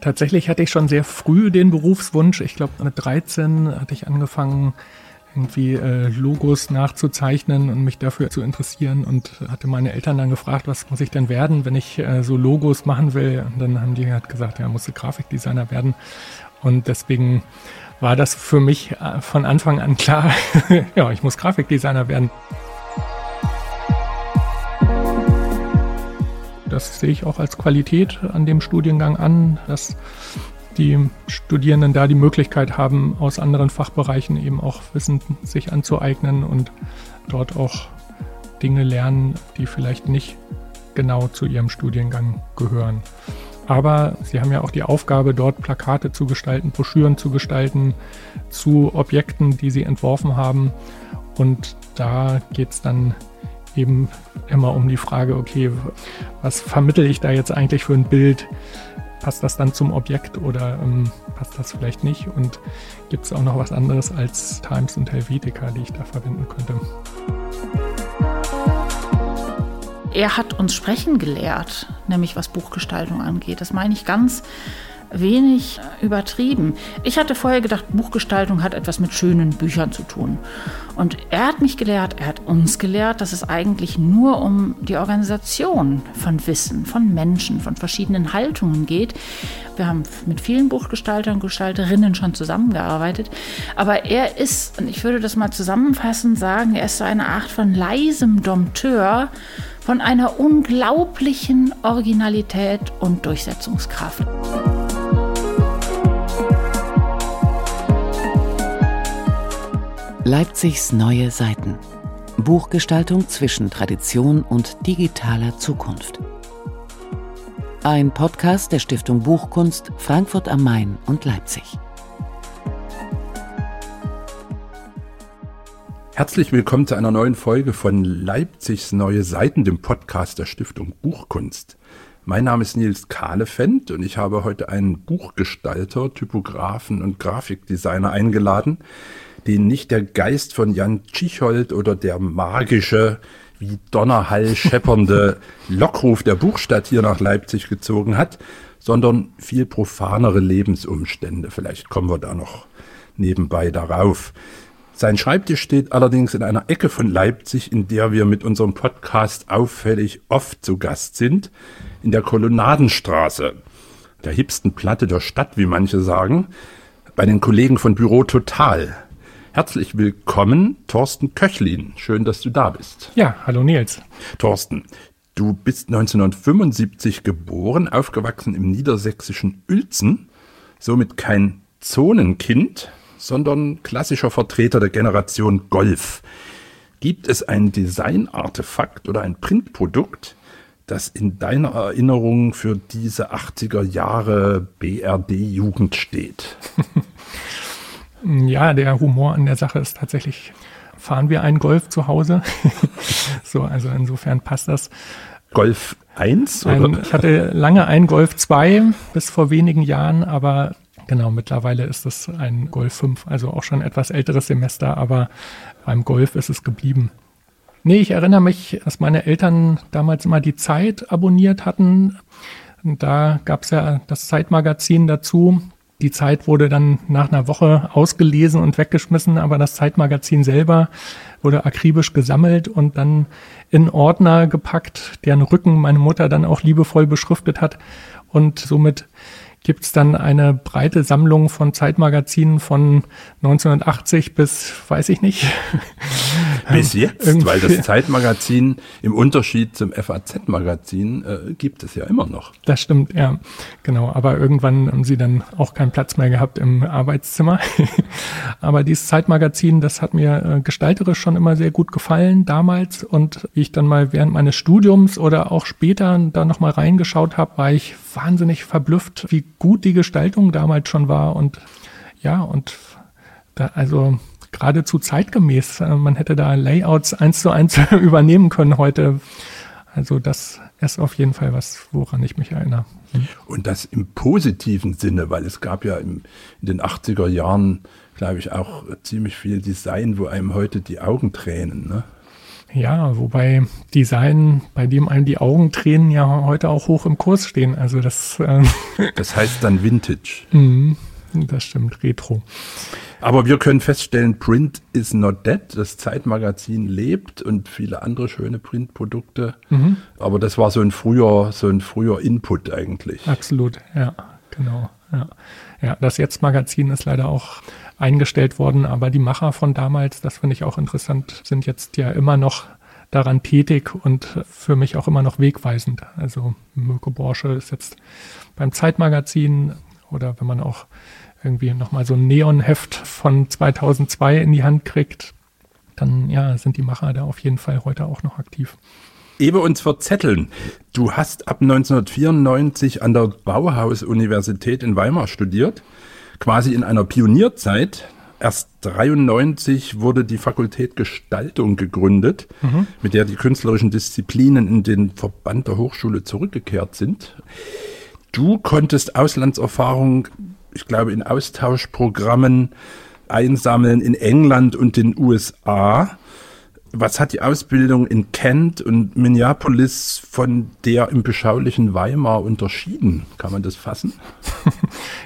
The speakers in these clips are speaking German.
Tatsächlich hatte ich schon sehr früh den Berufswunsch. Ich glaube, mit 13 hatte ich angefangen, irgendwie äh, Logos nachzuzeichnen und mich dafür zu interessieren und hatte meine Eltern dann gefragt, was muss ich denn werden, wenn ich äh, so Logos machen will. Und dann haben die halt gesagt, ja, musst du Grafikdesigner werden. Und deswegen war das für mich äh, von Anfang an klar, ja, ich muss Grafikdesigner werden. Das sehe ich auch als Qualität an dem Studiengang an, dass die Studierenden da die Möglichkeit haben, aus anderen Fachbereichen eben auch Wissen sich anzueignen und dort auch Dinge lernen, die vielleicht nicht genau zu ihrem Studiengang gehören. Aber sie haben ja auch die Aufgabe, dort Plakate zu gestalten, Broschüren zu gestalten zu Objekten, die sie entworfen haben. Und da geht es dann eben immer um die Frage, okay, was vermittel ich da jetzt eigentlich für ein Bild? Passt das dann zum Objekt oder ähm, passt das vielleicht nicht? Und gibt es auch noch was anderes als Times und Helvetica, die ich da verwenden könnte? Er hat uns sprechen gelehrt, nämlich was Buchgestaltung angeht. Das meine ich ganz wenig übertrieben. Ich hatte vorher gedacht, Buchgestaltung hat etwas mit schönen Büchern zu tun. Und er hat mich gelehrt, er hat uns gelehrt, dass es eigentlich nur um die Organisation von Wissen, von Menschen, von verschiedenen Haltungen geht. Wir haben mit vielen Buchgestaltern und Gestalterinnen schon zusammengearbeitet. Aber er ist, und ich würde das mal zusammenfassend sagen, er ist so eine Art von leisem Dompteur von einer unglaublichen Originalität und Durchsetzungskraft. Leipzigs neue Seiten. Buchgestaltung zwischen Tradition und digitaler Zukunft. Ein Podcast der Stiftung Buchkunst Frankfurt am Main und Leipzig. Herzlich willkommen zu einer neuen Folge von Leipzigs neue Seiten, dem Podcast der Stiftung Buchkunst. Mein Name ist Nils Kahlefeld und ich habe heute einen Buchgestalter, Typografen und Grafikdesigner eingeladen, den nicht der Geist von Jan Tschichold oder der magische, wie Donnerhall scheppernde Lockruf der Buchstadt hier nach Leipzig gezogen hat, sondern viel profanere Lebensumstände. Vielleicht kommen wir da noch nebenbei darauf. Sein Schreibtisch steht allerdings in einer Ecke von Leipzig, in der wir mit unserem Podcast auffällig oft zu Gast sind, in der Kolonnadenstraße, der hipsten Platte der Stadt, wie manche sagen, bei den Kollegen von Büro Total. Herzlich willkommen, Thorsten Köchlin. Schön, dass du da bist. Ja, hallo Nils. Thorsten, du bist 1975 geboren, aufgewachsen im niedersächsischen Uelzen, somit kein Zonenkind, sondern klassischer Vertreter der Generation Golf. Gibt es ein Designartefakt oder ein Printprodukt, das in deiner Erinnerung für diese 80er Jahre BRD-Jugend steht? Ja, der Humor an der Sache ist tatsächlich, fahren wir einen Golf zu Hause? so, also insofern passt das. Golf 1? Ein, ich hatte lange einen Golf 2 bis vor wenigen Jahren, aber genau, mittlerweile ist es ein Golf 5, also auch schon etwas älteres Semester, aber beim Golf ist es geblieben. Nee, ich erinnere mich, dass meine Eltern damals immer die Zeit abonniert hatten. Und da gab es ja das Zeitmagazin dazu. Die Zeit wurde dann nach einer Woche ausgelesen und weggeschmissen, aber das Zeitmagazin selber wurde akribisch gesammelt und dann in Ordner gepackt, deren Rücken meine Mutter dann auch liebevoll beschriftet hat. Und somit gibt es dann eine breite Sammlung von Zeitmagazinen von 1980 bis, weiß ich nicht. Bis jetzt, weil das Zeitmagazin im Unterschied zum FAZ-Magazin äh, gibt es ja immer noch. Das stimmt, ja, genau. Aber irgendwann haben sie dann auch keinen Platz mehr gehabt im Arbeitszimmer. Aber dieses Zeitmagazin, das hat mir äh, gestalterisch schon immer sehr gut gefallen damals. Und wie ich dann mal während meines Studiums oder auch später da nochmal reingeschaut habe, war ich wahnsinnig verblüfft, wie gut die Gestaltung damals schon war und ja, und da, also geradezu zeitgemäß. Äh, man hätte da Layouts eins zu eins übernehmen können heute. Also das ist auf jeden Fall was, woran ich mich erinnere. Hm? Und das im positiven Sinne, weil es gab ja im, in den 80er Jahren, glaube ich, auch ziemlich viel Design, wo einem heute die Augen tränen. Ne? Ja, wobei Design, bei dem einem die Augentränen ja heute auch hoch im Kurs stehen. Also das. Äh das heißt dann Vintage. Mhm, das stimmt, Retro. Aber wir können feststellen, Print is not dead. Das Zeitmagazin lebt und viele andere schöne Printprodukte. Mhm. Aber das war so ein früher, so ein früher Input eigentlich. Absolut, ja, genau. Ja, ja das Jetzt-Magazin ist leider auch eingestellt worden, aber die Macher von damals, das finde ich auch interessant, sind jetzt ja immer noch daran tätig und für mich auch immer noch wegweisend. Also Mirko Borsche ist jetzt beim Zeitmagazin oder wenn man auch irgendwie nochmal so ein Neonheft von 2002 in die Hand kriegt, dann ja, sind die Macher da auf jeden Fall heute auch noch aktiv. Ehe wir uns verzetteln, du hast ab 1994 an der Bauhaus-Universität in Weimar studiert, quasi in einer Pionierzeit. Erst 93 wurde die Fakultät Gestaltung gegründet, mhm. mit der die künstlerischen Disziplinen in den Verband der Hochschule zurückgekehrt sind. Du konntest Auslandserfahrung ich glaube, in Austauschprogrammen einsammeln in England und den USA. Was hat die Ausbildung in Kent und Minneapolis von der im beschaulichen Weimar unterschieden? Kann man das fassen?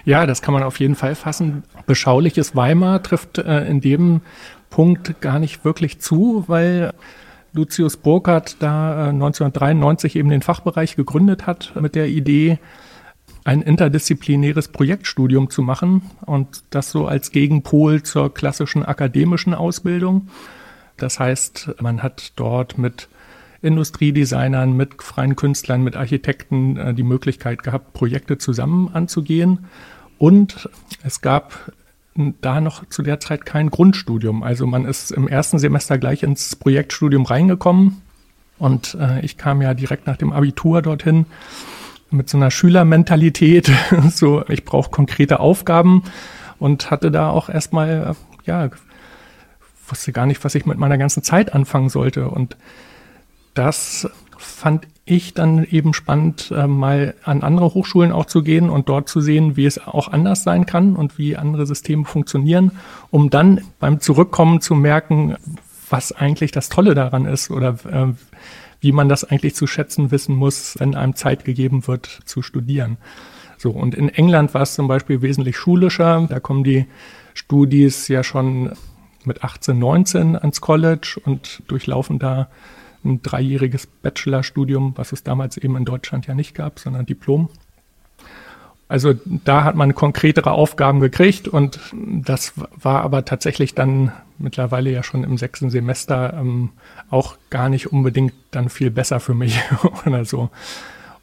Ja, das kann man auf jeden Fall fassen. Beschauliches Weimar trifft äh, in dem Punkt gar nicht wirklich zu, weil Lucius Burkhardt da äh, 1993 eben den Fachbereich gegründet hat mit der Idee, ein interdisziplinäres Projektstudium zu machen und das so als Gegenpol zur klassischen akademischen Ausbildung. Das heißt, man hat dort mit Industriedesignern, mit freien Künstlern, mit Architekten äh, die Möglichkeit gehabt, Projekte zusammen anzugehen. Und es gab da noch zu der Zeit kein Grundstudium. Also man ist im ersten Semester gleich ins Projektstudium reingekommen. Und äh, ich kam ja direkt nach dem Abitur dorthin mit so einer Schülermentalität, so ich brauche konkrete Aufgaben und hatte da auch erstmal, ja, wusste gar nicht, was ich mit meiner ganzen Zeit anfangen sollte. Und das fand ich dann eben spannend, äh, mal an andere Hochschulen auch zu gehen und dort zu sehen, wie es auch anders sein kann und wie andere Systeme funktionieren, um dann beim Zurückkommen zu merken, was eigentlich das Tolle daran ist oder äh, wie man das eigentlich zu schätzen wissen muss, wenn einem Zeit gegeben wird zu studieren. So, und in England war es zum Beispiel wesentlich schulischer. Da kommen die Studis ja schon mit 18, 19 ans College und durchlaufen da ein dreijähriges Bachelorstudium, was es damals eben in Deutschland ja nicht gab, sondern Diplom. Also da hat man konkretere Aufgaben gekriegt und das war aber tatsächlich dann mittlerweile ja schon im sechsten Semester ähm, auch gar nicht unbedingt dann viel besser für mich oder so.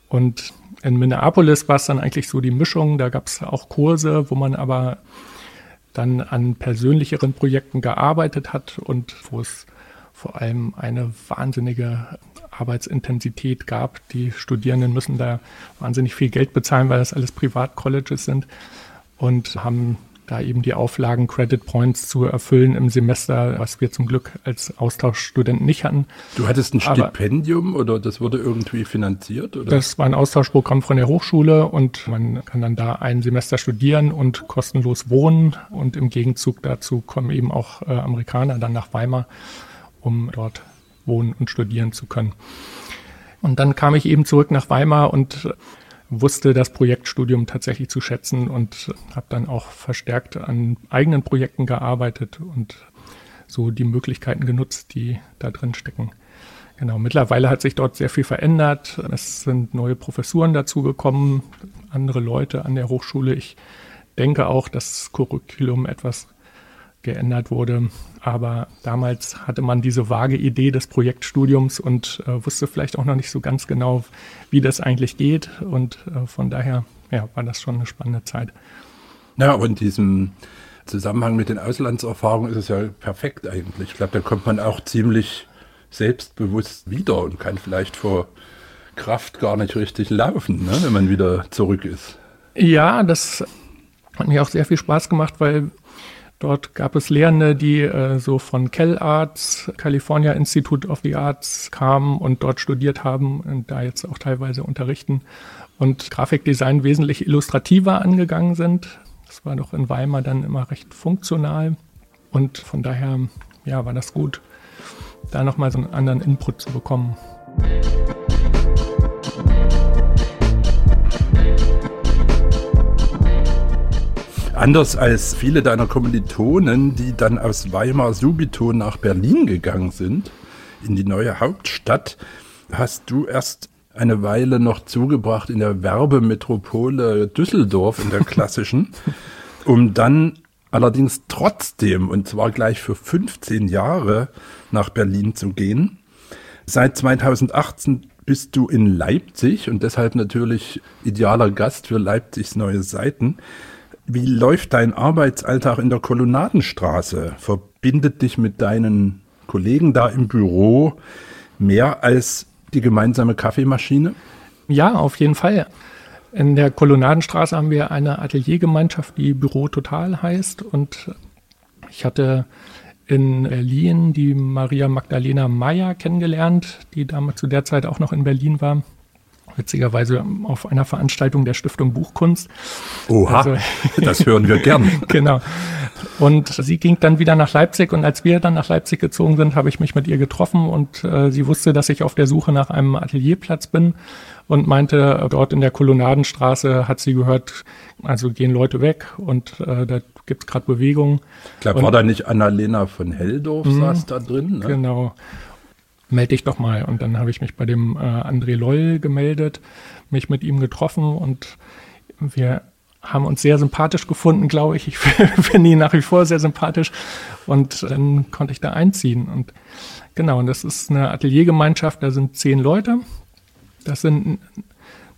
Und in Minneapolis war es dann eigentlich so die Mischung, da gab es auch Kurse, wo man aber dann an persönlicheren Projekten gearbeitet hat und wo es vor allem eine wahnsinnige Arbeitsintensität gab. Die Studierenden müssen da wahnsinnig viel Geld bezahlen, weil das alles Privatcolleges sind und haben da eben die Auflagen, Credit Points zu erfüllen im Semester, was wir zum Glück als Austauschstudenten nicht hatten. Du hattest ein Stipendium oder das wurde irgendwie finanziert? Oder? Das war ein Austauschprogramm von der Hochschule und man kann dann da ein Semester studieren und kostenlos wohnen und im Gegenzug dazu kommen eben auch äh, Amerikaner dann nach Weimar, um dort wohnen und studieren zu können. Und dann kam ich eben zurück nach Weimar und wusste das Projektstudium tatsächlich zu schätzen und habe dann auch verstärkt an eigenen Projekten gearbeitet und so die Möglichkeiten genutzt, die da drin stecken. Genau, mittlerweile hat sich dort sehr viel verändert. Es sind neue Professuren dazugekommen, andere Leute an der Hochschule. Ich denke auch, das Curriculum etwas geändert wurde. Aber damals hatte man diese vage Idee des Projektstudiums und äh, wusste vielleicht auch noch nicht so ganz genau, wie das eigentlich geht. Und äh, von daher ja, war das schon eine spannende Zeit. Ja, und in diesem Zusammenhang mit den Auslandserfahrungen ist es ja perfekt eigentlich. Ich glaube, da kommt man auch ziemlich selbstbewusst wieder und kann vielleicht vor Kraft gar nicht richtig laufen, ne, wenn man wieder zurück ist. Ja, das hat mir auch sehr viel Spaß gemacht, weil Dort gab es Lehrende, die äh, so von CalArts, California Institute of the Arts kamen und dort studiert haben und da jetzt auch teilweise unterrichten und Grafikdesign wesentlich illustrativer angegangen sind. Das war doch in Weimar dann immer recht funktional und von daher ja, war das gut. da nochmal so einen anderen Input zu bekommen. Anders als viele deiner Kommilitonen, die dann aus Weimar subito nach Berlin gegangen sind, in die neue Hauptstadt, hast du erst eine Weile noch zugebracht in der Werbemetropole Düsseldorf, in der klassischen, um dann allerdings trotzdem, und zwar gleich für 15 Jahre, nach Berlin zu gehen. Seit 2018 bist du in Leipzig und deshalb natürlich idealer Gast für Leipzigs neue Seiten. Wie läuft dein Arbeitsalltag in der Kolonnadenstraße? Verbindet dich mit deinen Kollegen da im Büro mehr als die gemeinsame Kaffeemaschine? Ja, auf jeden Fall. In der Kolonnadenstraße haben wir eine Ateliergemeinschaft, die Büro Total heißt. Und ich hatte in Berlin die Maria Magdalena Meyer kennengelernt, die damals zu der Zeit auch noch in Berlin war witzigerweise auf einer Veranstaltung der Stiftung Buchkunst. Oha, also, das hören wir gern. genau. Und sie ging dann wieder nach Leipzig und als wir dann nach Leipzig gezogen sind, habe ich mich mit ihr getroffen und äh, sie wusste, dass ich auf der Suche nach einem Atelierplatz bin und meinte, dort in der Kolonnadenstraße hat sie gehört, also gehen Leute weg und äh, da gibt es gerade Bewegung. Ich glaube, war da nicht Annalena von Helldorf mhm. saß da drin? Ne? Genau melde dich doch mal. Und dann habe ich mich bei dem äh, André Loll gemeldet, mich mit ihm getroffen und wir haben uns sehr sympathisch gefunden, glaube ich. Ich finde ihn nach wie vor sehr sympathisch. Und dann konnte ich da einziehen. Und genau, und das ist eine Ateliergemeinschaft, da sind zehn Leute. Das sind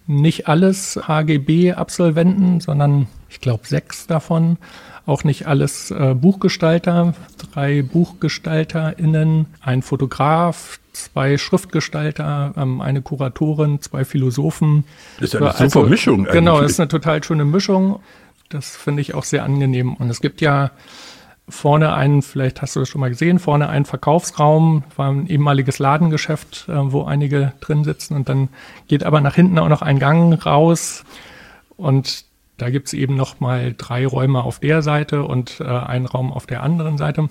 nicht alles HGB-Absolventen, sondern ich glaube sechs davon auch nicht alles äh, Buchgestalter, drei BuchgestalterInnen, ein Fotograf, zwei Schriftgestalter, ähm, eine Kuratorin, zwei Philosophen. Das ist ja eine also, super Mischung eigentlich. Genau, das ist eine total schöne Mischung. Das finde ich auch sehr angenehm. Und es gibt ja vorne einen, vielleicht hast du das schon mal gesehen, vorne einen Verkaufsraum, war ein ehemaliges Ladengeschäft, äh, wo einige drin sitzen und dann geht aber nach hinten auch noch ein Gang raus und da gibt es eben noch mal drei Räume auf der Seite und äh, einen Raum auf der anderen Seite,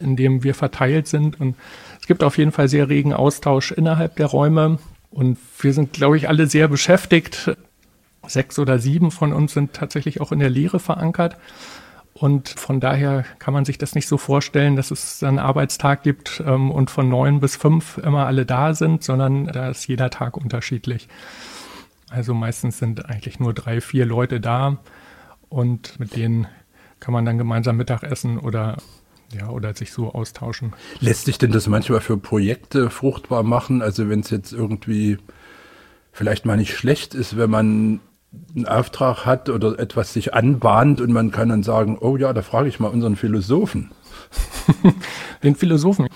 in dem wir verteilt sind. Und es gibt auf jeden Fall sehr regen Austausch innerhalb der Räume. Und wir sind, glaube ich, alle sehr beschäftigt. Sechs oder sieben von uns sind tatsächlich auch in der Lehre verankert. Und von daher kann man sich das nicht so vorstellen, dass es einen Arbeitstag gibt ähm, und von neun bis fünf immer alle da sind, sondern da ist jeder Tag unterschiedlich. Also meistens sind eigentlich nur drei, vier Leute da und mit denen kann man dann gemeinsam Mittag essen oder ja, oder sich so austauschen. Lässt sich denn das manchmal für Projekte fruchtbar machen? Also wenn es jetzt irgendwie vielleicht mal nicht schlecht ist, wenn man einen Auftrag hat oder etwas sich anbahnt und man kann dann sagen, oh ja, da frage ich mal unseren Philosophen. Den Philosophen.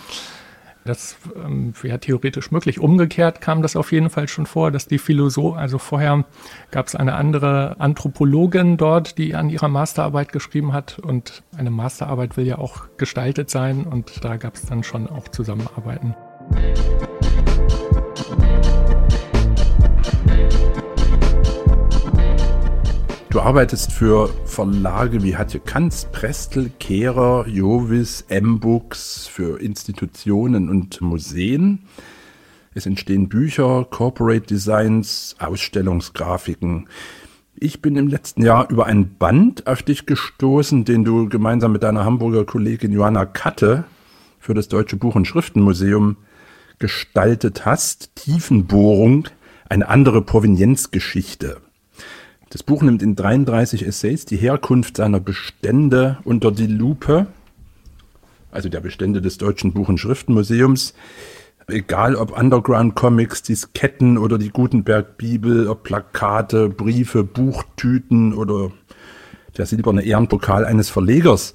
Das ähm, wäre theoretisch möglich. Umgekehrt kam das auf jeden Fall schon vor, dass die Philosoph, also vorher gab es eine andere Anthropologin dort, die an ihrer Masterarbeit geschrieben hat und eine Masterarbeit will ja auch gestaltet sein und da gab es dann schon auch Zusammenarbeiten. Du arbeitest für Verlage wie Hatje Kanz, Prestel, Kehrer, Jovis, M-Books, für Institutionen und Museen. Es entstehen Bücher, Corporate Designs, Ausstellungsgrafiken. Ich bin im letzten Jahr über ein Band auf dich gestoßen, den du gemeinsam mit deiner Hamburger Kollegin Johanna Katte für das Deutsche Buch- und Schriftenmuseum gestaltet hast. Tiefenbohrung, eine andere Provenienzgeschichte. Das Buch nimmt in 33 Essays die Herkunft seiner Bestände unter die Lupe, also der Bestände des Deutschen Buch- und Schriftenmuseums. Egal ob Underground Comics, Disketten oder die Gutenberg Bibel, ob Plakate, Briefe, Buchtüten oder der silberne Ehrenpokal eines Verlegers.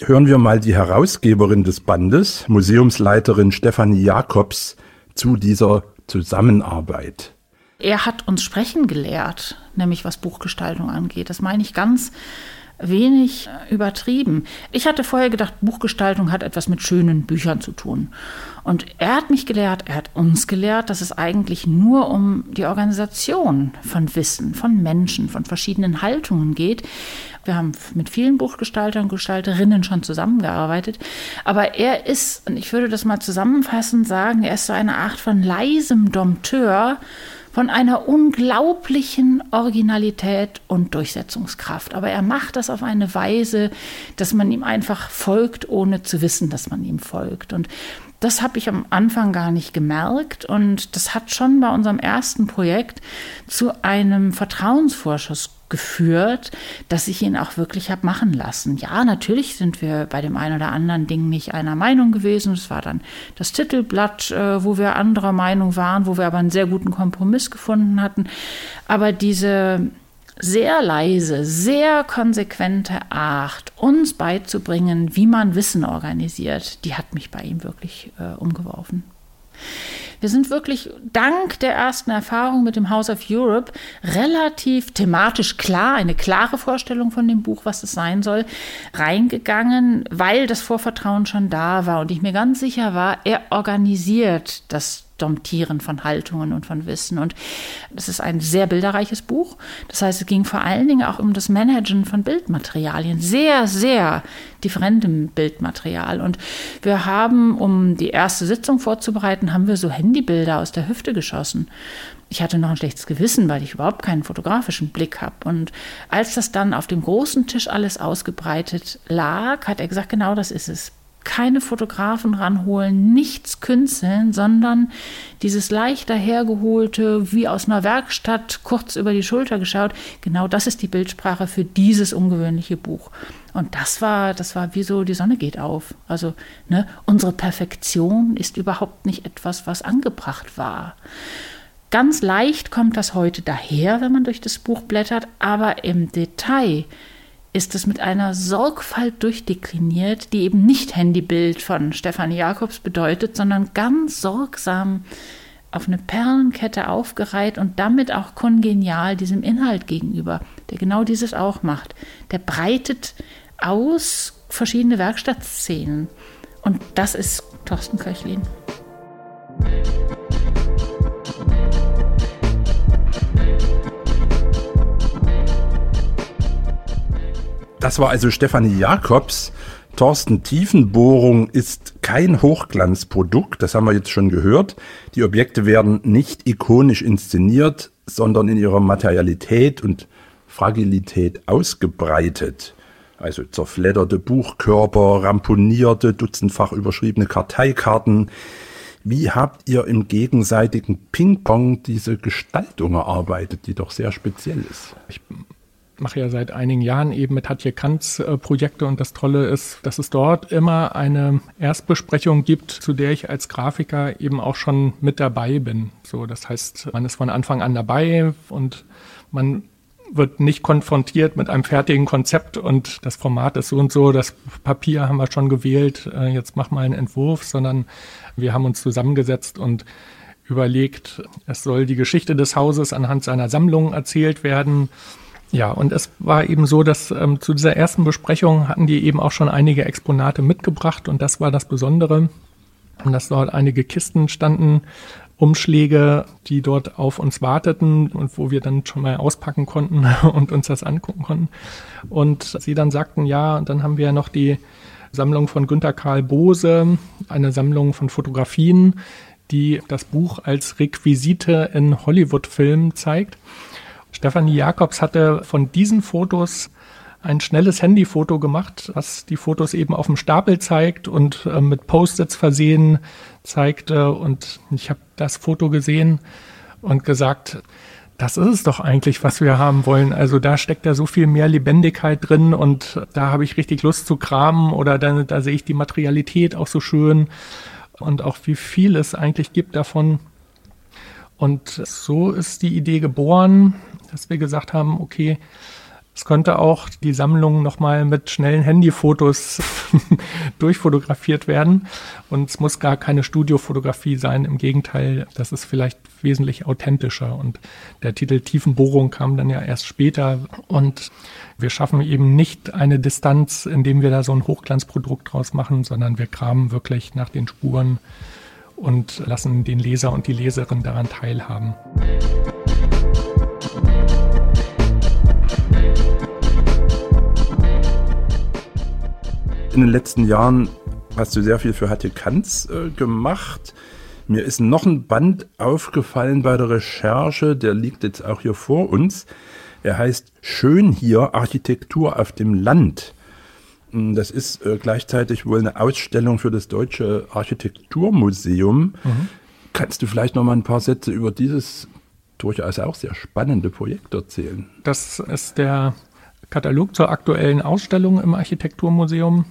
Hören wir mal die Herausgeberin des Bandes, Museumsleiterin Stefanie Jakobs, zu dieser Zusammenarbeit. Er hat uns sprechen gelehrt, nämlich was Buchgestaltung angeht. Das meine ich ganz wenig übertrieben. Ich hatte vorher gedacht, Buchgestaltung hat etwas mit schönen Büchern zu tun. Und er hat mich gelehrt, er hat uns gelehrt, dass es eigentlich nur um die Organisation von Wissen, von Menschen, von verschiedenen Haltungen geht. Wir haben mit vielen Buchgestaltern und Gestalterinnen schon zusammengearbeitet. Aber er ist, und ich würde das mal zusammenfassend sagen, er ist so eine Art von leisem Dompteur, von einer unglaublichen Originalität und Durchsetzungskraft. Aber er macht das auf eine Weise, dass man ihm einfach folgt, ohne zu wissen, dass man ihm folgt. Und das habe ich am Anfang gar nicht gemerkt und das hat schon bei unserem ersten Projekt zu einem Vertrauensvorschuss geführt, dass ich ihn auch wirklich habe machen lassen. Ja, natürlich sind wir bei dem einen oder anderen Ding nicht einer Meinung gewesen. Es war dann das Titelblatt, äh, wo wir anderer Meinung waren, wo wir aber einen sehr guten Kompromiss gefunden hatten. Aber diese sehr leise, sehr konsequente Art, uns beizubringen, wie man Wissen organisiert, die hat mich bei ihm wirklich äh, umgeworfen. Wir sind wirklich dank der ersten Erfahrung mit dem House of Europe relativ thematisch klar, eine klare Vorstellung von dem Buch, was es sein soll, reingegangen, weil das Vorvertrauen schon da war und ich mir ganz sicher war, er organisiert das Domptieren von Haltungen und von Wissen. Und das ist ein sehr bilderreiches Buch. Das heißt, es ging vor allen Dingen auch um das Managen von Bildmaterialien. Sehr, sehr differentem Bildmaterial. Und wir haben, um die erste Sitzung vorzubereiten, haben wir so Handybilder aus der Hüfte geschossen. Ich hatte noch ein schlechtes Gewissen, weil ich überhaupt keinen fotografischen Blick habe. Und als das dann auf dem großen Tisch alles ausgebreitet lag, hat er gesagt, genau das ist es keine Fotografen ranholen, nichts künsteln, sondern dieses leicht dahergeholte, wie aus einer Werkstatt kurz über die Schulter geschaut, genau das ist die Bildsprache für dieses ungewöhnliche Buch. Und das war, das war wie so, die Sonne geht auf. Also, ne, unsere Perfektion ist überhaupt nicht etwas, was angebracht war. Ganz leicht kommt das heute daher, wenn man durch das Buch blättert, aber im Detail ist es mit einer Sorgfalt durchdekliniert, die eben nicht Handybild von Stefanie Jakobs bedeutet, sondern ganz sorgsam auf eine Perlenkette aufgereiht und damit auch kongenial diesem Inhalt gegenüber, der genau dieses auch macht. Der breitet aus verschiedene Werkstattszenen. Und das ist Thorsten Köchlin. Das war also Stefanie Jakobs. Thorsten Tiefenbohrung ist kein Hochglanzprodukt, das haben wir jetzt schon gehört. Die Objekte werden nicht ikonisch inszeniert, sondern in ihrer Materialität und Fragilität ausgebreitet. Also zerfledderte Buchkörper, ramponierte, dutzendfach überschriebene Karteikarten. Wie habt ihr im gegenseitigen Ping-Pong diese Gestaltung erarbeitet, die doch sehr speziell ist? Ich mache ja seit einigen Jahren eben mit Hatje Kantz äh, Projekte und das Tolle ist, dass es dort immer eine Erstbesprechung gibt, zu der ich als Grafiker eben auch schon mit dabei bin. So, das heißt, man ist von Anfang an dabei und man wird nicht konfrontiert mit einem fertigen Konzept und das Format ist so und so, das Papier haben wir schon gewählt, äh, jetzt mach mal einen Entwurf, sondern wir haben uns zusammengesetzt und überlegt, es soll die Geschichte des Hauses anhand seiner Sammlung erzählt werden. Ja, und es war eben so, dass ähm, zu dieser ersten Besprechung hatten die eben auch schon einige Exponate mitgebracht und das war das Besondere, dass dort einige Kisten standen, Umschläge, die dort auf uns warteten und wo wir dann schon mal auspacken konnten und uns das angucken konnten. Und sie dann sagten, ja, und dann haben wir noch die Sammlung von Günter Karl Bose, eine Sammlung von Fotografien, die das Buch als Requisite in Hollywood-Filmen zeigt. Stefanie Jakobs hatte von diesen Fotos ein schnelles Handyfoto gemacht, was die Fotos eben auf dem Stapel zeigt und äh, mit Post-its versehen zeigte. Und ich habe das Foto gesehen und gesagt, das ist es doch eigentlich, was wir haben wollen. Also da steckt ja so viel mehr Lebendigkeit drin und da habe ich richtig Lust zu kramen oder da, da sehe ich die Materialität auch so schön und auch wie viel es eigentlich gibt davon. Und so ist die Idee geboren dass wir gesagt haben, okay, Es könnte auch die Sammlung nochmal mit schnellen Handyfotos durchfotografiert werden. Und es muss gar keine Studiofotografie sein. Im Gegenteil, das ist vielleicht wesentlich authentischer. Und der Titel Tiefenbohrung kam dann ja erst später. Und wir schaffen eben nicht eine Distanz, indem wir da so ein Hochglanzprodukt draus machen, sondern wir kramen wirklich nach den Spuren und lassen den Leser und die Leserin daran teilhaben. In den letzten Jahren hast du sehr viel für Hatte Kanz äh, gemacht. Mir ist noch ein Band aufgefallen bei der Recherche, der liegt jetzt auch hier vor uns. Er heißt Schön hier Architektur auf dem Land. Hm, das ist äh, gleichzeitig wohl eine Ausstellung für das Deutsche Architekturmuseum. Mhm. Kannst du vielleicht noch mal ein paar Sätze über dieses durchaus auch sehr spannende Projekt erzählen? Das ist der Katalog zur aktuellen Ausstellung im Architekturmuseum.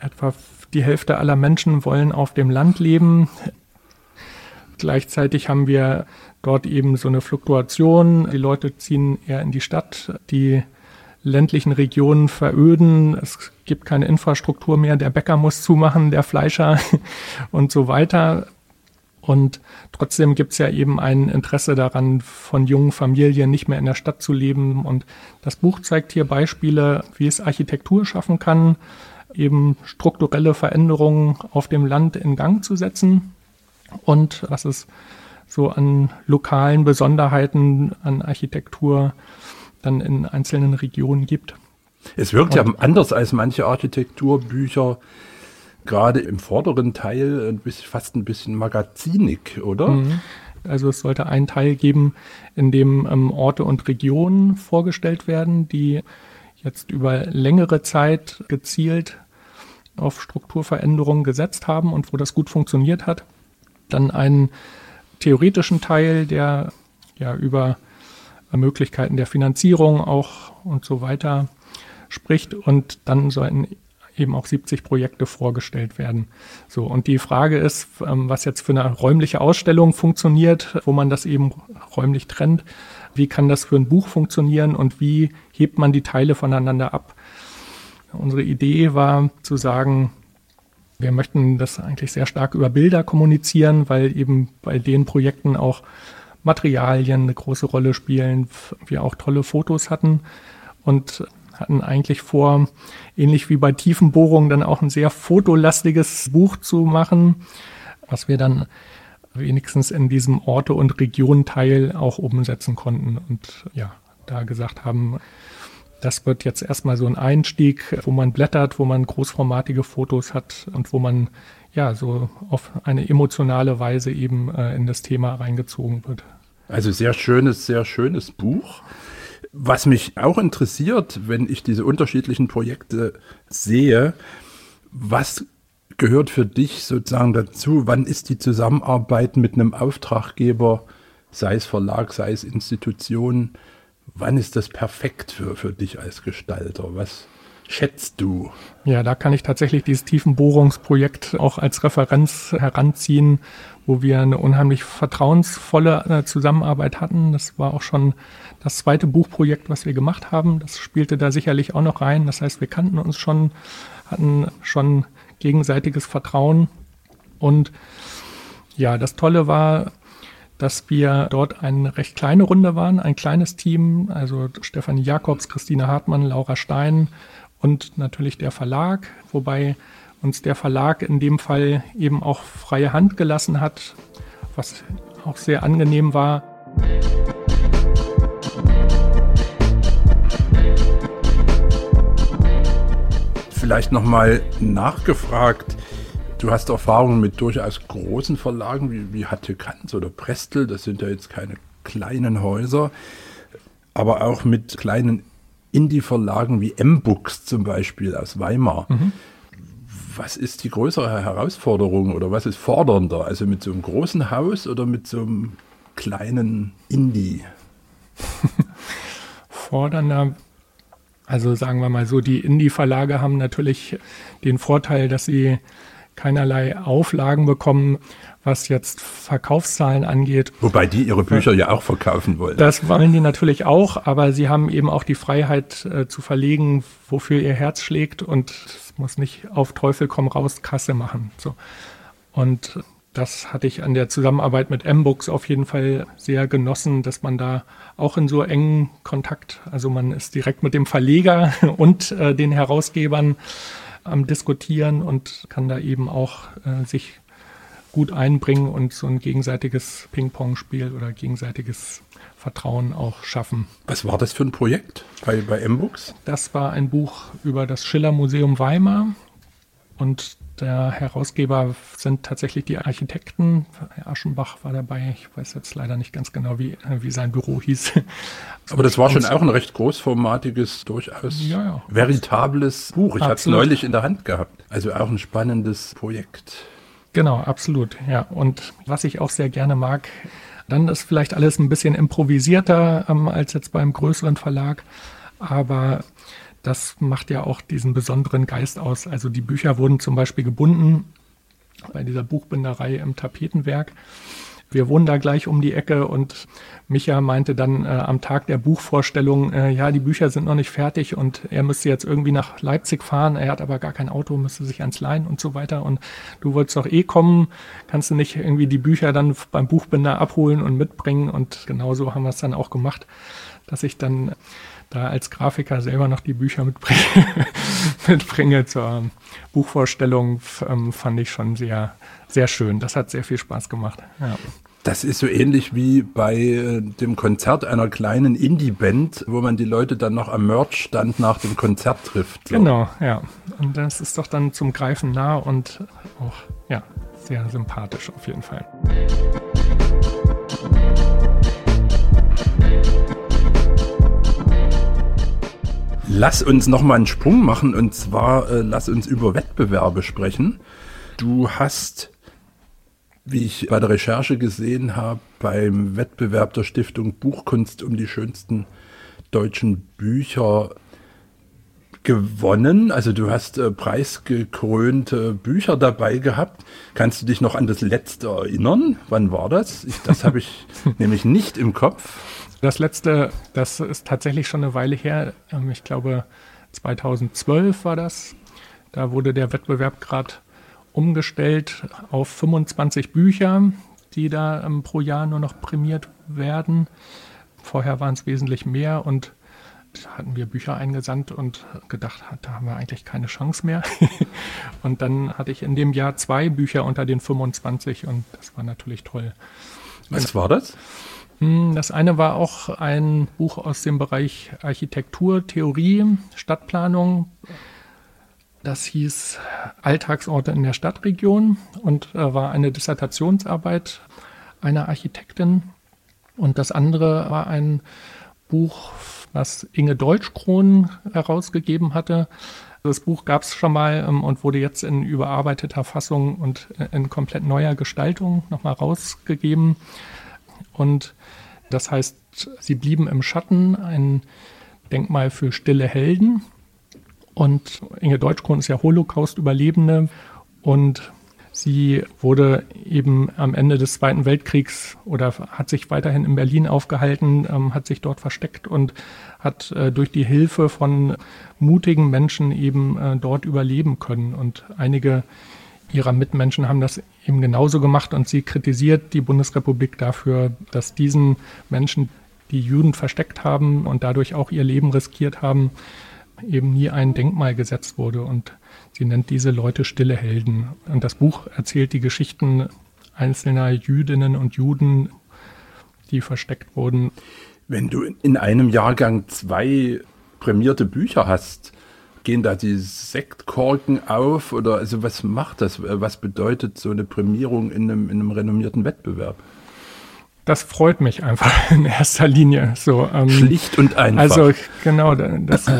Etwa die Hälfte aller Menschen wollen auf dem Land leben. Gleichzeitig haben wir dort eben so eine Fluktuation. Die Leute ziehen eher in die Stadt. Die ländlichen Regionen veröden. Es gibt keine Infrastruktur mehr. Der Bäcker muss zumachen, der Fleischer und so weiter. Und trotzdem gibt es ja eben ein Interesse daran, von jungen Familien nicht mehr in der Stadt zu leben. Und das Buch zeigt hier Beispiele, wie es Architektur schaffen kann, eben strukturelle Veränderungen auf dem Land in Gang zu setzen und was es so an lokalen Besonderheiten an Architektur dann in einzelnen Regionen gibt. Es wirkt und, ja anders als manche Architekturbücher, gerade im vorderen Teil ein bisschen, fast ein bisschen magazinig, oder? Mhm. Also es sollte einen Teil geben, in dem ähm, Orte und Regionen vorgestellt werden, die jetzt über längere Zeit gezielt auf Strukturveränderungen gesetzt haben und wo das gut funktioniert hat. Dann einen theoretischen Teil, der ja über Möglichkeiten der Finanzierung auch und so weiter spricht und dann sollten eben auch 70 Projekte vorgestellt werden. So, und die Frage ist, ähm, was jetzt für eine räumliche Ausstellung funktioniert, wo man das eben räumlich trennt. Wie kann das für ein Buch funktionieren und wie hebt man die Teile voneinander ab? Unsere Idee war zu sagen, wir möchten das eigentlich sehr stark über Bilder kommunizieren, weil eben bei den Projekten auch Materialien eine große Rolle spielen, wir auch tolle Fotos hatten und hatten eigentlich vor, ähnlich wie bei Tiefenbohrungen, dann auch ein sehr fotolastiges Buch zu machen, was wir dann wenigstens in diesem Orte- und Regionteil auch umsetzen konnten und ja, da gesagt haben, das wird jetzt erstmal so ein Einstieg, wo man blättert, wo man großformatige Fotos hat und wo man ja so auf eine emotionale Weise eben äh, in das Thema reingezogen wird. Also sehr schönes, sehr schönes Buch. Was mich auch interessiert, wenn ich diese unterschiedlichen Projekte sehe, was gehört für dich sozusagen dazu? Wann ist die Zusammenarbeit mit einem Auftraggeber, sei es Verlag, sei es Institution, wann ist das perfekt für, für dich als Gestalter? Was schätzt du? Ja, da kann ich tatsächlich dieses Tiefenbohrungsprojekt auch als Referenz heranziehen, wo wir eine unheimlich vertrauensvolle äh, Zusammenarbeit hatten. Das war auch schon das zweite Buchprojekt, was wir gemacht haben. Das spielte da sicherlich auch noch rein. Das heißt, wir kannten uns schon, hatten schon gegenseitiges Vertrauen. Und ja, das Tolle war, dass wir dort eine recht kleine Runde waren, ein kleines Team, also Stefanie Jakobs, Christine Hartmann, Laura Stein und natürlich der Verlag, wobei uns der Verlag in dem Fall eben auch freie Hand gelassen hat, was auch sehr angenehm war. Vielleicht nochmal nachgefragt, Du hast Erfahrungen mit durchaus großen Verlagen wie, wie Hatte Kanz oder Prestel, das sind ja jetzt keine kleinen Häuser, aber auch mit kleinen Indie-Verlagen wie M-Books zum Beispiel aus Weimar. Mhm. Was ist die größere Herausforderung oder was ist fordernder? Also mit so einem großen Haus oder mit so einem kleinen Indie? Fordernder also sagen wir mal so, die Indie-Verlage haben natürlich den Vorteil, dass sie keinerlei Auflagen bekommen, was jetzt Verkaufszahlen angeht. Wobei die ihre Bücher ja auch verkaufen wollen. Das wollen die natürlich auch, aber sie haben eben auch die Freiheit äh, zu verlegen, wofür ihr Herz schlägt und es muss nicht auf Teufel komm raus Kasse machen. So. Und das hatte ich an der Zusammenarbeit mit M-Books auf jeden Fall sehr genossen, dass man da auch in so engen Kontakt, also man ist direkt mit dem Verleger und äh, den Herausgebern am Diskutieren und kann da eben auch äh, sich gut einbringen und so ein gegenseitiges Ping-Pong-Spiel oder gegenseitiges Vertrauen auch schaffen. Was war das für ein Projekt bei, bei M-Books? Das war ein Buch über das Schiller-Museum Weimar und der Herausgeber sind tatsächlich die Architekten. Herr Aschenbach war dabei. Ich weiß jetzt leider nicht ganz genau, wie, wie sein Büro hieß. Aber das war schon auch ein recht großformatiges, durchaus ja, ja. veritables Buch. Ich habe es neulich in der Hand gehabt. Also auch ein spannendes Projekt. Genau, absolut. Ja, und was ich auch sehr gerne mag, dann ist vielleicht alles ein bisschen improvisierter ähm, als jetzt beim größeren Verlag. Aber das macht ja auch diesen besonderen Geist aus. Also die Bücher wurden zum Beispiel gebunden bei dieser Buchbinderei im Tapetenwerk. Wir wohnen da gleich um die Ecke und Micha meinte dann äh, am Tag der Buchvorstellung, äh, ja, die Bücher sind noch nicht fertig und er müsste jetzt irgendwie nach Leipzig fahren. Er hat aber gar kein Auto, müsste sich ans leihen und so weiter. Und du wolltest doch eh kommen, kannst du nicht irgendwie die Bücher dann beim Buchbinder abholen und mitbringen? Und genauso haben wir es dann auch gemacht, dass ich dann da als Grafiker selber noch die Bücher mitbringe, mitbringe zur Buchvorstellung, ähm, fand ich schon sehr, sehr schön. Das hat sehr viel Spaß gemacht. Ja. Das ist so ähnlich wie bei äh, dem Konzert einer kleinen Indie-Band, wo man die Leute dann noch am Merch-Stand nach dem Konzert trifft. So. Genau, ja. Und das ist doch dann zum Greifen nah und auch, ja, sehr sympathisch auf jeden Fall. Lass uns noch mal einen Sprung machen und zwar äh, lass uns über Wettbewerbe sprechen. Du hast, wie ich bei der Recherche gesehen habe, beim Wettbewerb der Stiftung Buchkunst um die schönsten deutschen Bücher gewonnen. Also du hast äh, preisgekrönte Bücher dabei gehabt. Kannst du dich noch an das letzte erinnern? Wann war das? Ich, das habe ich nämlich nicht im Kopf. Das letzte, das ist tatsächlich schon eine Weile her. Ähm, ich glaube, 2012 war das. Da wurde der Wettbewerb gerade umgestellt auf 25 Bücher, die da ähm, pro Jahr nur noch prämiert werden. Vorher waren es wesentlich mehr und hatten wir Bücher eingesandt und gedacht, da haben wir eigentlich keine Chance mehr. und dann hatte ich in dem Jahr zwei Bücher unter den 25 und das war natürlich toll. Was war das? Hm, das eine war auch ein Buch aus dem Bereich Architektur, Theorie, Stadtplanung. Das hieß Alltagsorte in der Stadtregion und äh, war eine Dissertationsarbeit einer Architektin. Und das andere war ein Buch, was Inge Deutschkron herausgegeben hatte. Das Buch gab es schon mal ähm, und wurde jetzt in überarbeiteter Fassung und äh, in komplett neuer Gestaltung nochmal rausgegeben. Und das heißt, sie blieben im Schatten, ein Denkmal für stille Helden. Und Inge Deutschkron ist ja Holocaust-Überlebende und sie wurde eben am Ende des Zweiten Weltkriegs oder hat sich weiterhin in Berlin aufgehalten, ähm, hat sich dort versteckt und hat äh, durch die Hilfe von mutigen Menschen eben äh, dort überleben können. Und einige ihrer Mitmenschen haben das eben genauso gemacht und sie kritisiert die Bundesrepublik dafür, dass diesen Menschen, die Juden versteckt haben und dadurch auch ihr Leben riskiert haben, eben nie ein Denkmal gesetzt wurde. Und sie nennt diese Leute stille Helden. Und das Buch erzählt die Geschichten einzelner Jüdinnen und Juden, die versteckt wurden. Wenn du in einem Jahrgang zwei prämierte Bücher hast, gehen da die Sektkorken auf oder also was macht das? Was bedeutet so eine Prämierung in einem, in einem renommierten Wettbewerb? Das freut mich einfach in erster Linie. So, ähm, Schlicht und einfach. Also genau, das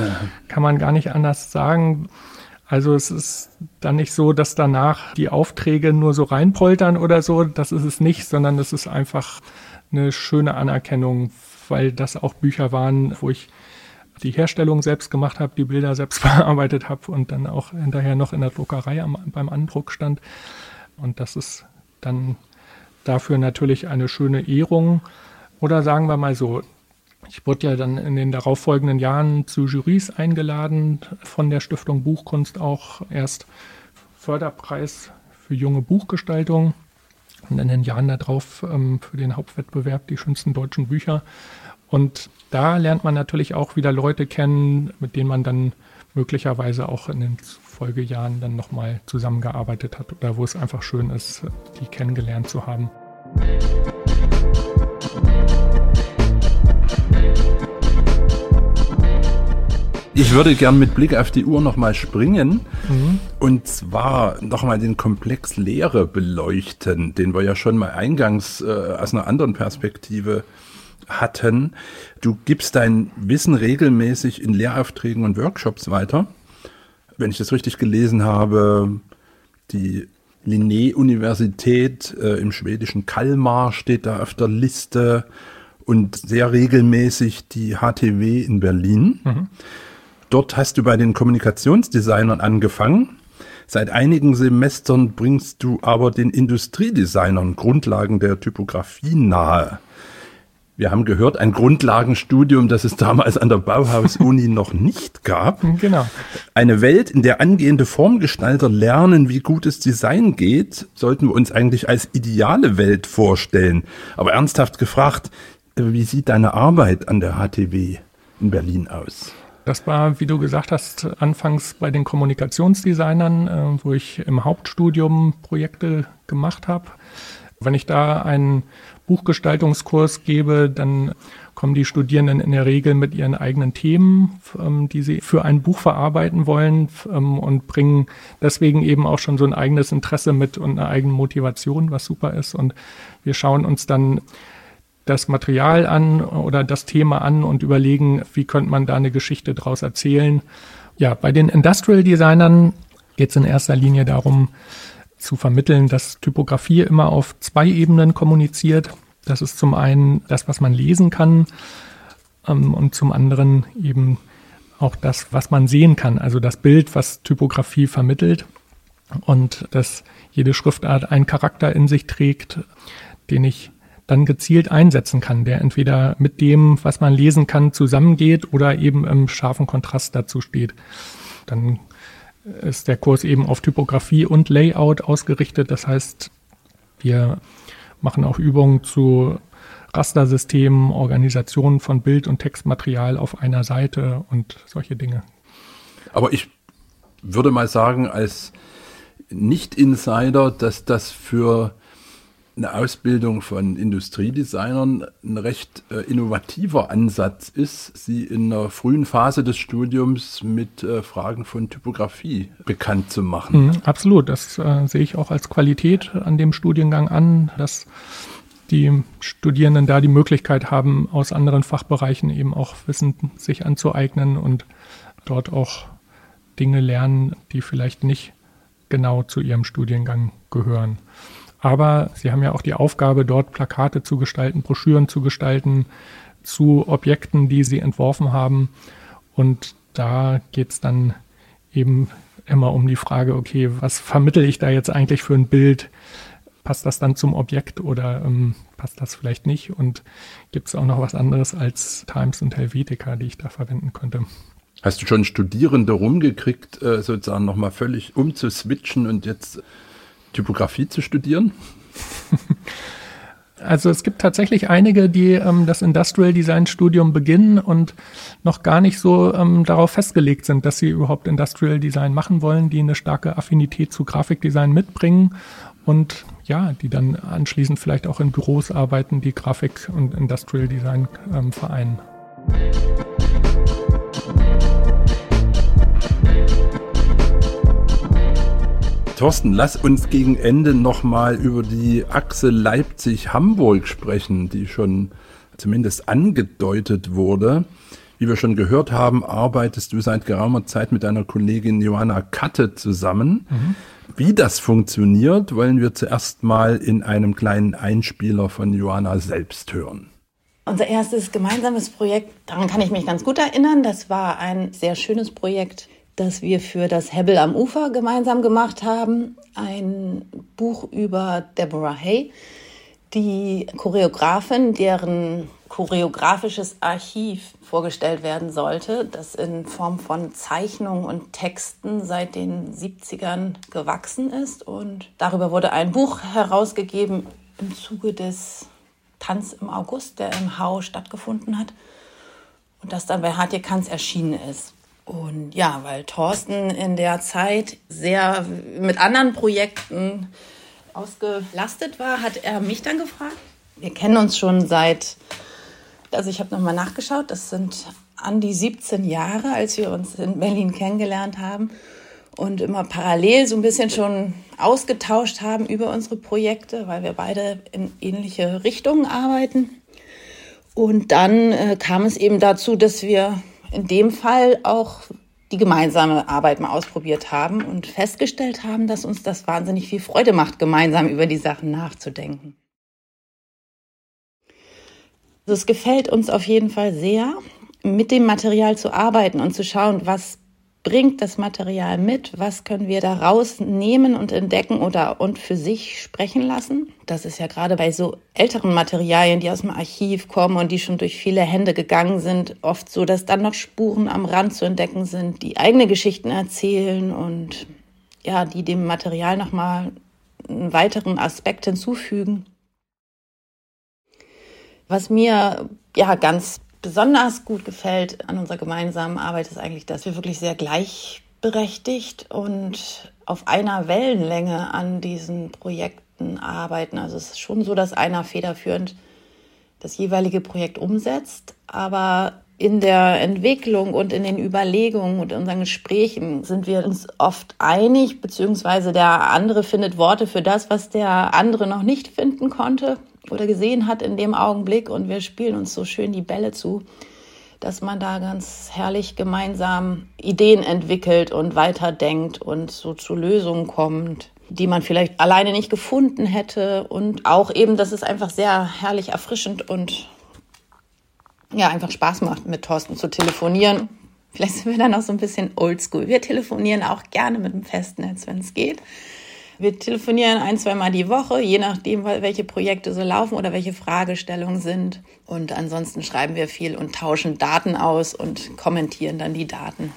kann man gar nicht anders sagen. Also es ist dann nicht so, dass danach die Aufträge nur so reinpoltern oder so. Das ist es nicht, sondern es ist einfach eine schöne Anerkennung, weil das auch Bücher waren, wo ich die Herstellung selbst gemacht habe, die Bilder selbst bearbeitet habe und dann auch hinterher noch in der Druckerei am, beim Andruck stand. Und das ist dann dafür natürlich eine schöne Ehrung. Oder sagen wir mal so, ich wurde ja dann in den darauffolgenden Jahren zu Jurys eingeladen, von der Stiftung Buchkunst auch erst Förderpreis für junge Buchgestaltung und in den Jahren darauf ähm, für den Hauptwettbewerb die schönsten deutschen Bücher. Und da lernt man natürlich auch wieder Leute kennen, mit denen man dann möglicherweise auch in den Folgejahren dann nochmal zusammengearbeitet hat oder wo es einfach schön ist, die kennengelernt zu haben. Ich würde gern mit Blick auf die Uhr nochmal springen mhm. und zwar nochmal den Komplex Lehre beleuchten, den wir ja schon mal eingangs äh, aus einer anderen Perspektive hatten. Du gibst dein Wissen regelmäßig in Lehraufträgen und Workshops weiter. Wenn ich das richtig gelesen habe, die Linné-Universität äh, im schwedischen Kalmar steht da auf der Liste und sehr regelmäßig die HTW in Berlin. Mhm. Dort hast du bei den Kommunikationsdesignern angefangen. Seit einigen Semestern bringst du aber den Industriedesignern Grundlagen der Typografie nahe. Wir haben gehört, ein Grundlagenstudium, das es damals an der Bauhaus-Uni noch nicht gab. Genau. Eine Welt, in der angehende Formgestalter lernen, wie gutes Design geht, sollten wir uns eigentlich als ideale Welt vorstellen. Aber ernsthaft gefragt, wie sieht deine Arbeit an der HTW in Berlin aus? Das war, wie du gesagt hast, anfangs bei den Kommunikationsdesignern, äh, wo ich im Hauptstudium Projekte gemacht habe. Wenn ich da einen Buchgestaltungskurs gebe, dann kommen die Studierenden in der Regel mit ihren eigenen Themen, ähm, die sie für ein Buch verarbeiten wollen ähm, und bringen deswegen eben auch schon so ein eigenes Interesse mit und eine eigene Motivation, was super ist. Und wir schauen uns dann das Material an oder das Thema an und überlegen, wie könnte man da eine Geschichte draus erzählen. Ja, bei den Industrial Designern geht es in erster Linie darum, zu vermitteln, dass Typografie immer auf zwei Ebenen kommuniziert. Das ist zum einen das, was man lesen kann ähm, und zum anderen eben auch das, was man sehen kann, also das Bild, was Typografie vermittelt und dass jede Schriftart einen Charakter in sich trägt, den ich dann gezielt einsetzen kann, der entweder mit dem, was man lesen kann, zusammengeht oder eben im scharfen Kontrast dazu steht. Dann ist der Kurs eben auf Typografie und Layout ausgerichtet. Das heißt, wir machen auch Übungen zu Rastersystemen, Organisationen von Bild- und Textmaterial auf einer Seite und solche Dinge. Aber ich würde mal sagen, als Nicht-Insider, dass das für eine Ausbildung von Industriedesignern ein recht äh, innovativer Ansatz ist, sie in der frühen Phase des Studiums mit äh, Fragen von Typografie bekannt zu machen. Mhm, absolut, das äh, sehe ich auch als Qualität an dem Studiengang an, dass die Studierenden da die Möglichkeit haben, aus anderen Fachbereichen eben auch Wissen sich anzueignen und dort auch Dinge lernen, die vielleicht nicht genau zu ihrem Studiengang gehören. Aber sie haben ja auch die Aufgabe, dort Plakate zu gestalten, Broschüren zu gestalten zu Objekten, die sie entworfen haben. Und da geht es dann eben immer um die Frage, okay, was vermittel ich da jetzt eigentlich für ein Bild? Passt das dann zum Objekt oder ähm, passt das vielleicht nicht? Und gibt es auch noch was anderes als Times und Helvetica, die ich da verwenden könnte? Hast du schon Studierende rumgekriegt, äh, sozusagen nochmal völlig umzuswitchen und jetzt Typografie zu studieren? Also es gibt tatsächlich einige, die ähm, das Industrial Design Studium beginnen und noch gar nicht so ähm, darauf festgelegt sind, dass sie überhaupt Industrial Design machen wollen, die eine starke Affinität zu Grafikdesign mitbringen und ja, die dann anschließend vielleicht auch in Büros arbeiten, die Grafik und Industrial Design ähm, vereinen. Thorsten, lass uns gegen Ende nochmal über die Achse Leipzig-Hamburg sprechen, die schon zumindest angedeutet wurde. Wie wir schon gehört haben, arbeitest du seit geraumer Zeit mit deiner Kollegin Johanna Katte zusammen. Mhm. Wie das funktioniert, wollen wir zuerst mal in einem kleinen Einspieler von Johanna selbst hören. Unser erstes gemeinsames Projekt, daran kann ich mich ganz gut erinnern, das war ein sehr schönes Projekt, das wir für das Hebbel am Ufer gemeinsam gemacht haben. Ein Buch über Deborah Hay, die Choreografin, deren choreografisches Archiv vorgestellt werden sollte, das in Form von Zeichnungen und Texten seit den 70ern gewachsen ist. Und darüber wurde ein Buch herausgegeben im Zuge des Tanz im August, der im Hau stattgefunden hat und das dann bei Hartje Kanz erschienen ist. Und ja, weil Thorsten in der Zeit sehr mit anderen Projekten ausgelastet war, hat er mich dann gefragt. Wir kennen uns schon seit, also ich habe nochmal nachgeschaut, das sind an die 17 Jahre, als wir uns in Berlin kennengelernt haben und immer parallel so ein bisschen schon ausgetauscht haben über unsere Projekte, weil wir beide in ähnliche Richtungen arbeiten. Und dann äh, kam es eben dazu, dass wir in dem Fall auch die gemeinsame Arbeit mal ausprobiert haben und festgestellt haben, dass uns das wahnsinnig viel Freude macht, gemeinsam über die Sachen nachzudenken. Also es gefällt uns auf jeden Fall sehr, mit dem Material zu arbeiten und zu schauen, was bringt das Material mit? Was können wir daraus nehmen und entdecken oder und für sich sprechen lassen? Das ist ja gerade bei so älteren Materialien, die aus dem Archiv kommen und die schon durch viele Hände gegangen sind, oft so, dass dann noch Spuren am Rand zu entdecken sind, die eigene Geschichten erzählen und ja, die dem Material nochmal einen weiteren Aspekt hinzufügen. Was mir ja ganz besonders gut gefällt an unserer gemeinsamen Arbeit ist eigentlich, dass wir wirklich sehr gleichberechtigt und auf einer Wellenlänge an diesen Projekten arbeiten. Also es ist schon so, dass einer federführend das jeweilige Projekt umsetzt, aber in der Entwicklung und in den Überlegungen und unseren Gesprächen sind wir uns oft einig, beziehungsweise der andere findet Worte für das, was der andere noch nicht finden konnte oder gesehen hat in dem Augenblick und wir spielen uns so schön die Bälle zu, dass man da ganz herrlich gemeinsam Ideen entwickelt und weiterdenkt und so zu Lösungen kommt, die man vielleicht alleine nicht gefunden hätte und auch eben, dass es einfach sehr herrlich erfrischend und ja, einfach Spaß macht, mit Thorsten zu telefonieren. Vielleicht sind wir dann auch so ein bisschen oldschool. Wir telefonieren auch gerne mit dem Festnetz, wenn es geht. Wir telefonieren ein, zwei Mal die Woche, je nachdem, welche Projekte so laufen oder welche Fragestellungen sind. Und ansonsten schreiben wir viel und tauschen Daten aus und kommentieren dann die Daten.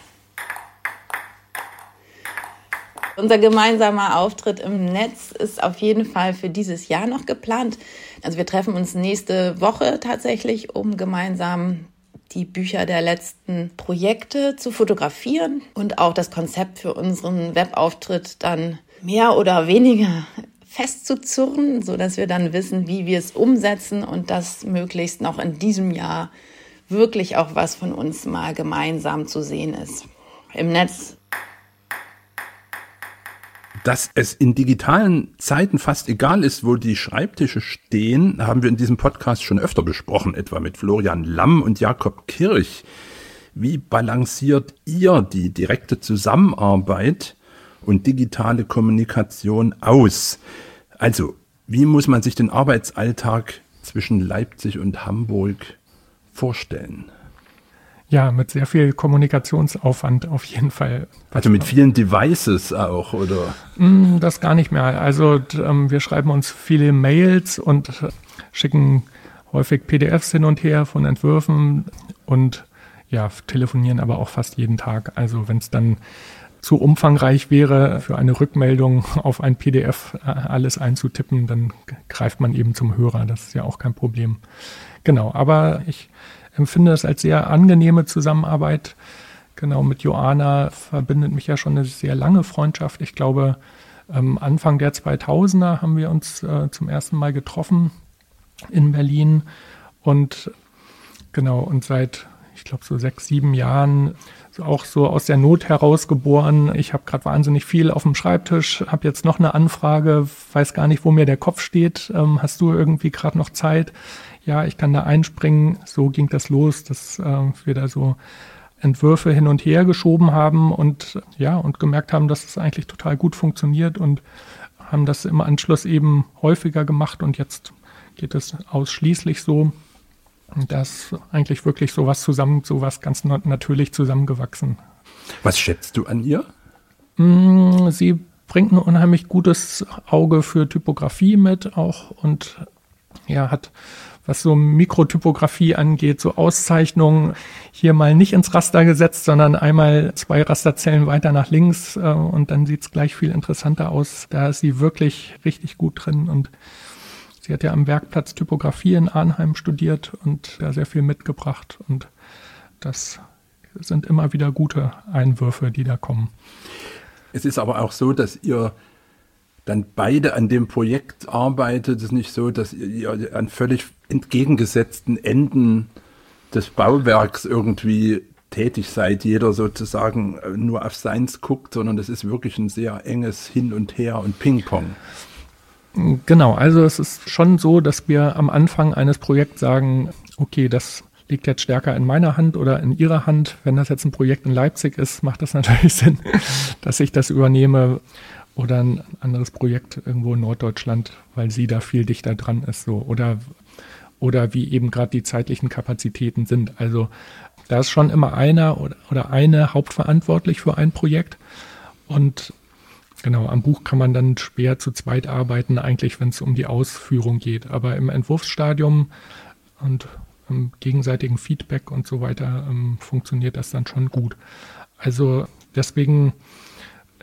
Unser gemeinsamer Auftritt im Netz ist auf jeden Fall für dieses Jahr noch geplant. Also wir treffen uns nächste Woche tatsächlich, um gemeinsam die Bücher der letzten Projekte zu fotografieren und auch das Konzept für unseren Webauftritt dann mehr oder weniger festzuzurren, so dass wir dann wissen, wie wir es umsetzen und dass möglichst noch in diesem Jahr wirklich auch was von uns mal gemeinsam zu sehen ist. Im Netz dass es in digitalen Zeiten fast egal ist, wo die Schreibtische stehen, haben wir in diesem Podcast schon öfter besprochen, etwa mit Florian Lamm und Jakob Kirch. Wie balanciert ihr die direkte Zusammenarbeit und digitale Kommunikation aus? Also, wie muss man sich den Arbeitsalltag zwischen Leipzig und Hamburg vorstellen? Ja, mit sehr viel Kommunikationsaufwand auf jeden Fall. Also mit vielen Devices auch, oder? Mm, das gar nicht mehr. Also ähm, wir schreiben uns viele Mails und schicken häufig PDFs hin und her von Entwürfen und ja, telefonieren aber auch fast jeden Tag. Also wenn es dann zu umfangreich wäre, für eine Rückmeldung auf ein PDF äh, alles einzutippen, dann greift man eben zum Hörer. Das ist ja auch kein Problem. Genau, aber ich empfinde es als sehr angenehme Zusammenarbeit. Genau, mit Joana verbindet mich ja schon eine sehr lange Freundschaft. Ich glaube, ähm, Anfang der 2000er haben wir uns äh, zum ersten Mal getroffen in Berlin und genau, und seit, ich glaube, so sechs, sieben Jahren auch so aus der Not heraus geboren. Ich habe gerade wahnsinnig viel auf dem Schreibtisch, habe jetzt noch eine Anfrage, weiß gar nicht, wo mir der Kopf steht. Ähm, hast du irgendwie gerade noch Zeit? Ja, ich kann da einspringen. So ging das los, dass äh, wir da so Entwürfe hin und her geschoben haben und ja, und gemerkt haben, dass es eigentlich total gut funktioniert und haben das im Anschluss eben häufiger gemacht und jetzt geht es ausschließlich so. Das eigentlich wirklich sowas zusammen, sowas ganz natürlich zusammengewachsen. Was schätzt du an ihr? Mm, sie bringt ein unheimlich gutes Auge für Typografie mit auch und ja, hat was so Mikrotypografie angeht, so Auszeichnungen hier mal nicht ins Raster gesetzt, sondern einmal zwei Rasterzellen weiter nach links äh, und dann sieht es gleich viel interessanter aus. Da ist sie wirklich richtig gut drin und sie hat ja am Werkplatz Typografie in Arnheim studiert und da sehr viel mitgebracht und das sind immer wieder gute Einwürfe, die da kommen. Es ist aber auch so, dass ihr dann beide an dem Projekt arbeitet. Es ist nicht so, dass ihr an völlig entgegengesetzten Enden des Bauwerks irgendwie tätig seid, jeder sozusagen nur auf seins guckt, sondern es ist wirklich ein sehr enges Hin und Her und Ping-Pong. Genau, also es ist schon so, dass wir am Anfang eines Projekts sagen, okay, das liegt jetzt stärker in meiner Hand oder in Ihrer Hand. Wenn das jetzt ein Projekt in Leipzig ist, macht das natürlich Sinn, dass ich das übernehme oder ein anderes Projekt irgendwo in Norddeutschland, weil sie da viel dichter dran ist, so oder oder wie eben gerade die zeitlichen Kapazitäten sind. Also da ist schon immer einer oder, oder eine hauptverantwortlich für ein Projekt und Genau, am Buch kann man dann schwer zu zweit arbeiten, eigentlich, wenn es um die Ausführung geht. Aber im Entwurfsstadium und im gegenseitigen Feedback und so weiter ähm, funktioniert das dann schon gut. Also deswegen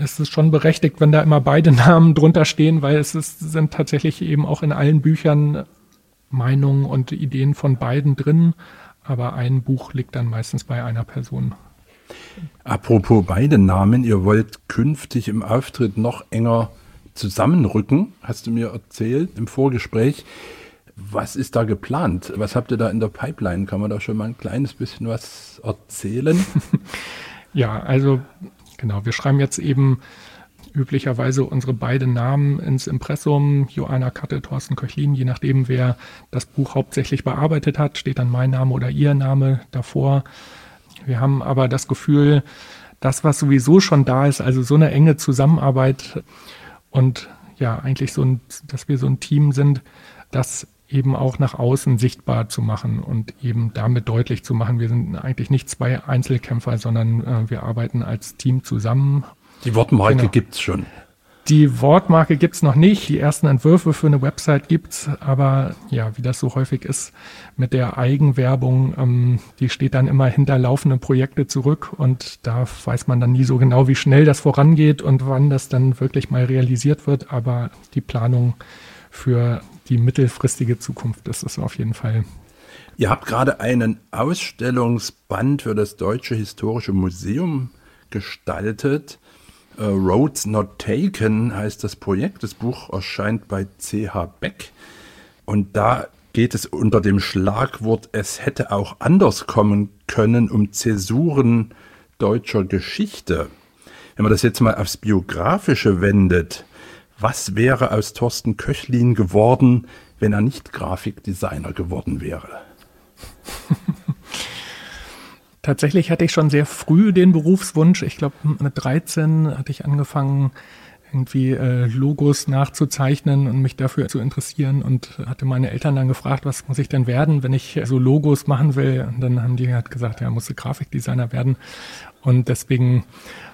es ist schon berechtigt, wenn da immer beide Namen drunter stehen, weil es ist, sind tatsächlich eben auch in allen Büchern Meinungen und Ideen von beiden drin, aber ein Buch liegt dann meistens bei einer Person. Apropos beide Namen, ihr wollt künftig im Auftritt noch enger zusammenrücken, hast du mir erzählt im Vorgespräch. Was ist da geplant? Was habt ihr da in der Pipeline? Kann man da schon mal ein kleines bisschen was erzählen? ja, also Genau, wir schreiben jetzt eben üblicherweise unsere beiden Namen ins Impressum, Joanna Katte, Thorsten Köchlin, je nachdem, wer das Buch hauptsächlich bearbeitet hat, steht dann mein Name oder ihr Name davor. Wir haben aber das Gefühl, das, was sowieso schon da ist, also so eine enge Zusammenarbeit und ja, eigentlich so ein, dass wir so ein Team sind, das eben auch nach außen sichtbar zu machen und eben damit deutlich zu machen, wir sind eigentlich nicht zwei Einzelkämpfer, sondern äh, wir arbeiten als Team zusammen. Die Wortmarke genau. gibt's schon. Die Wortmarke gibt's noch nicht. Die ersten Entwürfe für eine Website gibt's, aber ja, wie das so häufig ist mit der Eigenwerbung, ähm, die steht dann immer hinter laufenden Projekte zurück und da weiß man dann nie so genau, wie schnell das vorangeht und wann das dann wirklich mal realisiert wird. Aber die Planung für die mittelfristige Zukunft ist es auf jeden Fall. Ihr habt gerade einen Ausstellungsband für das Deutsche Historische Museum gestaltet. Uh, Roads Not Taken heißt das Projekt. Das Buch erscheint bei CH Beck. Und da geht es unter dem Schlagwort Es hätte auch anders kommen können um Zäsuren deutscher Geschichte. Wenn man das jetzt mal aufs Biografische wendet, was wäre aus Thorsten Köchlin geworden, wenn er nicht Grafikdesigner geworden wäre? Tatsächlich hatte ich schon sehr früh den Berufswunsch. Ich glaube, mit 13 hatte ich angefangen, irgendwie äh, Logos nachzuzeichnen und mich dafür zu interessieren und hatte meine Eltern dann gefragt, was muss ich denn werden, wenn ich so Logos machen will? Und dann haben die halt gesagt, ja, musst du Grafikdesigner werden. Und deswegen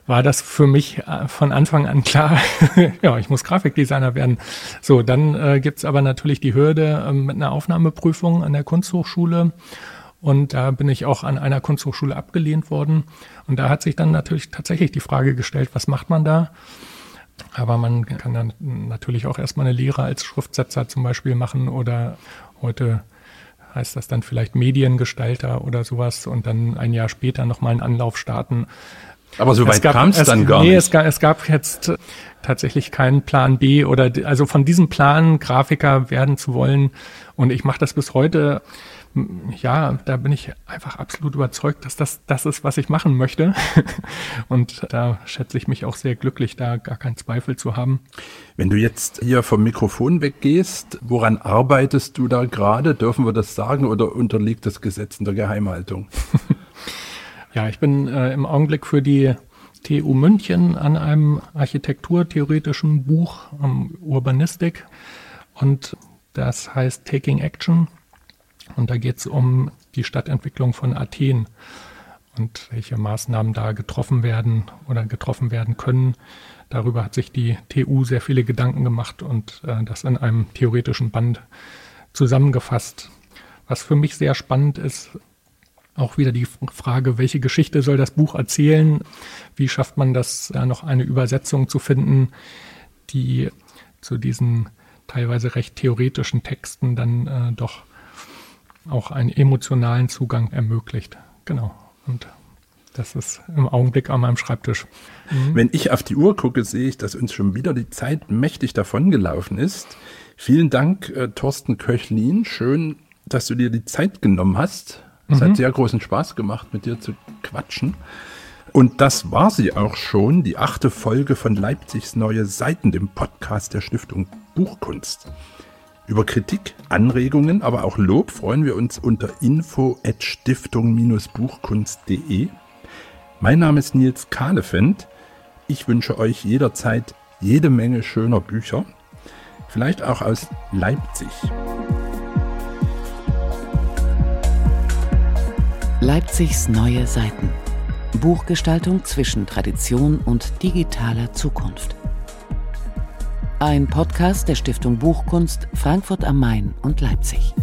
war das für mich äh, von Anfang an klar, ja, ich muss Grafikdesigner werden. So, dann äh, gibt's aber natürlich die Hürde äh, mit einer Aufnahmeprüfung an der Kunsthochschule. Und da bin ich auch an einer Kunsthochschule abgelehnt worden. Und da hat sich dann natürlich tatsächlich die Frage gestellt, was macht man da? Aber man kann dann natürlich auch erstmal eine Lehre als Schriftsetzer zum Beispiel machen oder heute heißt das dann vielleicht Mediengestalter oder sowas und dann ein Jahr später nochmal einen Anlauf starten. Aber so weit kam es dann gar nee, nicht. Es gab, es gab jetzt tatsächlich keinen Plan B oder also von diesem Plan, Grafiker werden zu wollen. Und ich mache das bis heute ja, da bin ich einfach absolut überzeugt, dass das das ist, was ich machen möchte. Und da schätze ich mich auch sehr glücklich, da gar keinen Zweifel zu haben. Wenn du jetzt hier vom Mikrofon weggehst, woran arbeitest du da gerade? Dürfen wir das sagen oder unterliegt das Gesetz in der Geheimhaltung? ja, ich bin äh, im Augenblick für die TU München an einem architekturtheoretischen Buch um Urbanistik und das heißt Taking Action Und da geht es um die Stadtentwicklung von Athen und welche Maßnahmen da getroffen werden oder getroffen werden können. Darüber hat sich die TU sehr viele Gedanken gemacht und äh, das in einem theoretischen Band zusammengefasst. Was für mich sehr spannend ist, auch wieder die Frage, welche Geschichte soll das Buch erzählen? Wie schafft man das, da noch eine Übersetzung zu finden, die zu diesen teilweise recht theoretischen Texten dann äh, doch auch einen emotionalen Zugang ermöglicht. Genau. Und das ist im Augenblick an meinem Schreibtisch. Mhm. Wenn ich auf die Uhr gucke, sehe ich, dass uns schon wieder die Zeit mächtig davongelaufen ist. Vielen Dank, äh, Thorsten Köchlin. Schön, dass du dir die Zeit genommen hast. Es mhm. hat sehr großen Spaß gemacht, mit dir zu quatschen. Und das war sie auch schon, die achte Folge von Leipzigs Neue Seiten, dem Podcast der Stiftung Buchkunst. Über Kritik, Anregungen, aber auch Lob freuen wir uns unter info@stiftung-buchkunst.de. Mein Name ist Nils Kahlefeld. Ich wünsche euch jederzeit jede Menge schöner Bücher, vielleicht auch aus Leipzig. Leipzigs neue Seiten. Buchgestaltung zwischen Tradition und digitaler Zukunft. Ein Podcast der Stiftung Buchkunst Frankfurt am Main und Leipzig.